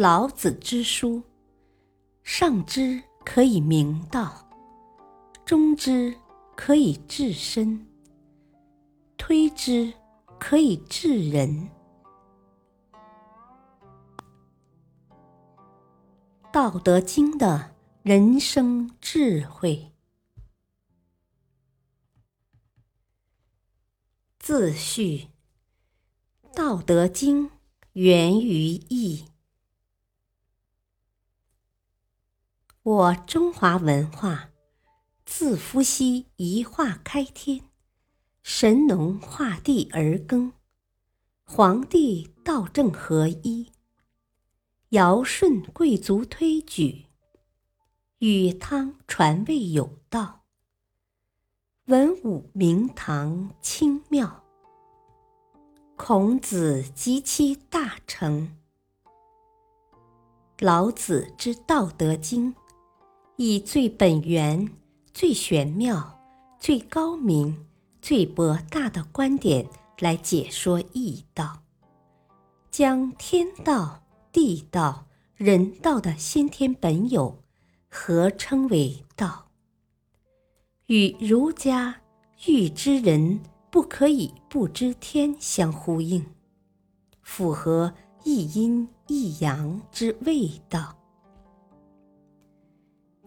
老子之书，上之可以明道，中之可以治身，推之可以治人。《道德经》的人生智慧，自序。《道德经》源于易。我中华文化自伏羲一画开天，神农画地而耕，黄帝道正合一，尧舜贵族推举，禹汤传位有道，文武明堂清妙。孔子及其大成，老子之《道德经》，以最本源、最玄妙、最高明、最博大的观点来解说易道，将天道、地道、人道的先天本有合称为道，与儒家欲知人。不可以不知天相呼应，符合一阴一阳之谓道。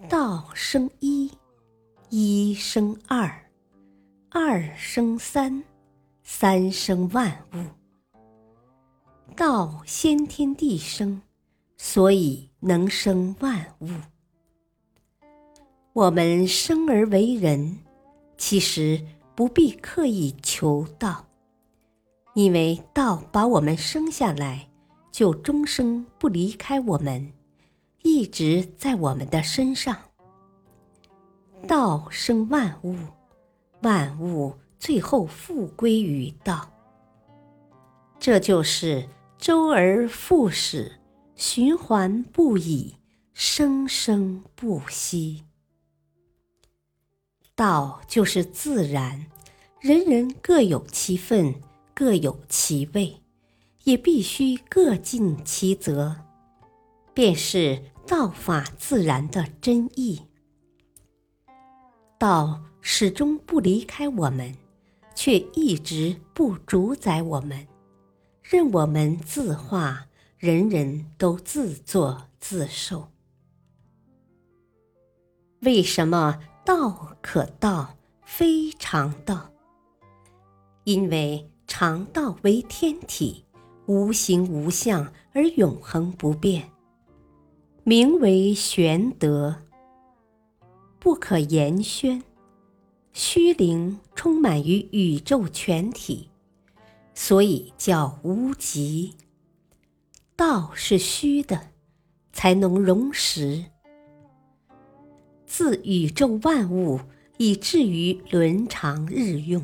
道生一，一生二，二生三，三生万物。道先天地生，所以能生万物。我们生而为人，其实。不必刻意求道，因为道把我们生下来，就终生不离开我们，一直在我们的身上。道生万物，万物最后复归于道。这就是周而复始，循环不已，生生不息。道就是自然，人人各有其分，各有其位，也必须各尽其责，便是道法自然的真意。道始终不离开我们，却一直不主宰我们，任我们自化，人人都自作自受。为什么？道可道，非常道。因为常道为天体，无形无相而永恒不变，名为玄德，不可言宣，虚灵充满于宇宙全体，所以叫无极。道是虚的，才能容实。自宇宙万物以至于伦常日用，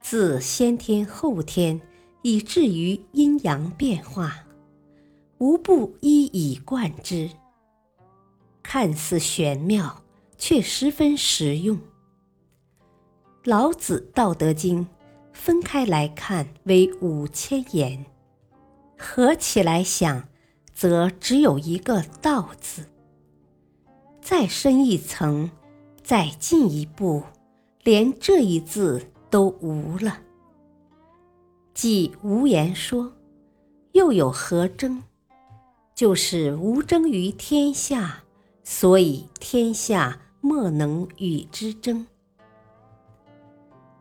自先天后天以至于阴阳变化，无不一以贯之。看似玄妙，却十分实用。老子《道德经》分开来看为五千言，合起来想，则只有一个“道”字。再深一层，再进一步，连这一字都无了。既无言说，又有何争？就是无争于天下，所以天下莫能与之争。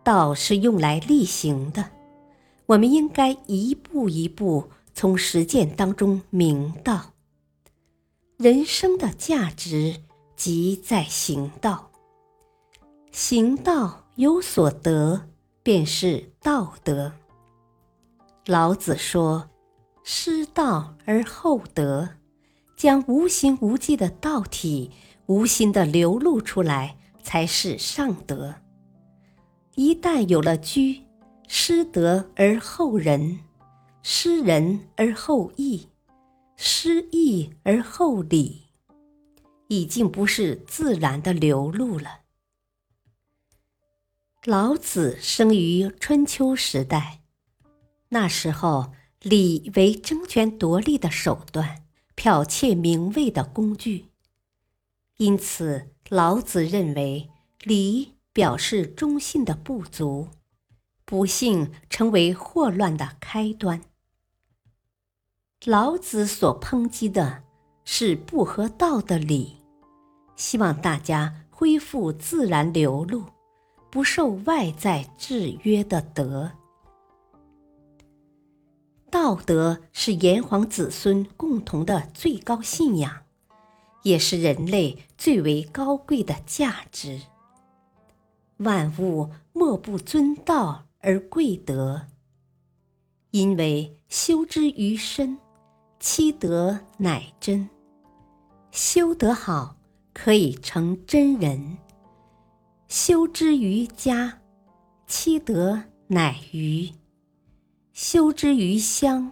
道是用来力行的，我们应该一步一步从实践当中明道。人生的价值。即在行道，行道有所得，便是道德。老子说：“失道而后德，将无形无迹的道体无心的流露出来，才是上德。一旦有了居，失德而后仁，失仁而后义，失义而后礼。”已经不是自然的流露了。老子生于春秋时代，那时候礼为争权夺利的手段，剽窃名位的工具。因此，老子认为礼表示忠信的不足，不幸成为祸乱的开端。老子所抨击的是不合道的礼，希望大家恢复自然流露、不受外在制约的德。道德是炎黄子孙共同的最高信仰，也是人类最为高贵的价值。万物莫不尊道而贵德，因为修之于身。其德乃真，修得好可以成真人；修之于家，其德乃余；修之于乡，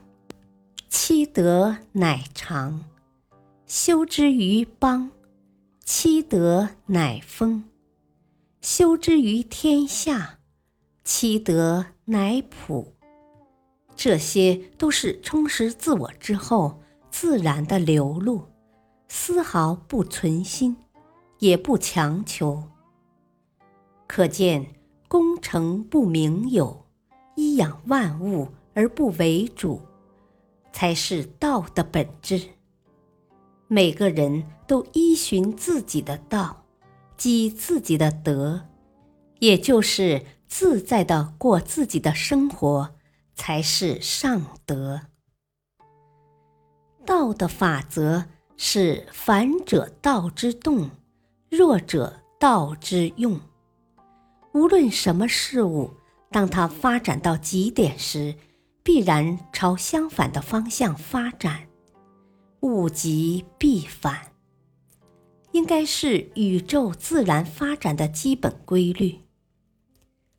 七德乃长；修之于邦，七德乃丰；修之于天下，七德乃普。这些都是充实自我之后自然的流露，丝毫不存心，也不强求。可见，功成不名有，依养万物而不为主，才是道的本质。每个人都依循自己的道，积自己的德，也就是自在的过自己的生活。才是上德。道的法则是：凡者道之动，弱者道之用。无论什么事物，当它发展到极点时，必然朝相反的方向发展。物极必反，应该是宇宙自然发展的基本规律。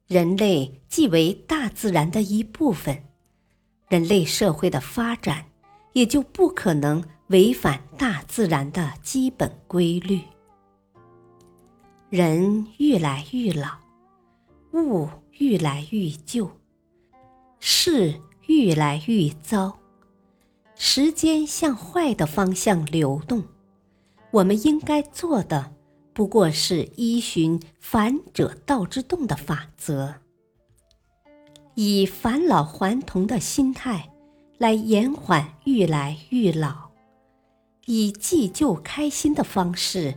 人类既为大自然的一部分，人类社会的发展也就不可能违反大自然的基本规律。人愈来愈老，物愈来愈旧，事愈来愈糟，时间向坏的方向流动。我们应该做的。不过是依循“反者道之动”的法则，以返老还童的心态来延缓愈来愈老，以济旧开新的方式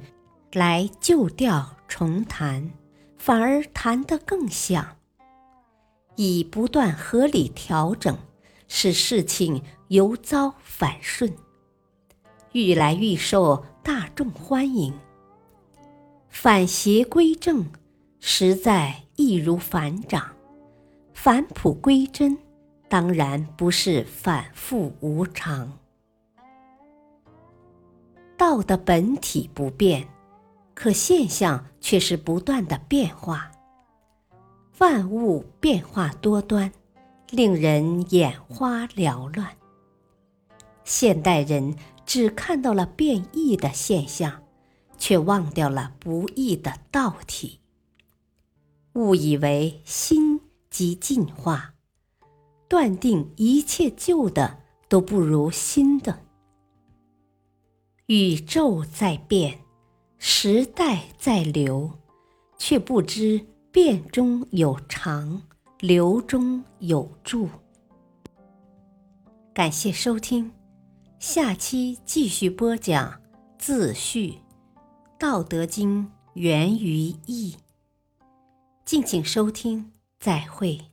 来旧调重弹，反而弹得更响。以不断合理调整，使事情由糟反顺，愈来愈受大众欢迎。反邪归正，实在易如反掌；返璞归真，当然不是反复无常。道的本体不变，可现象却是不断的变化。万物变化多端，令人眼花缭乱。现代人只看到了变异的现象。却忘掉了不易的道体，误以为新即进化，断定一切旧的都不如新的。宇宙在变，时代在流，却不知变中有常，流中有助。感谢收听，下期继续播讲自序。《道德经》源于易，敬请收听，再会。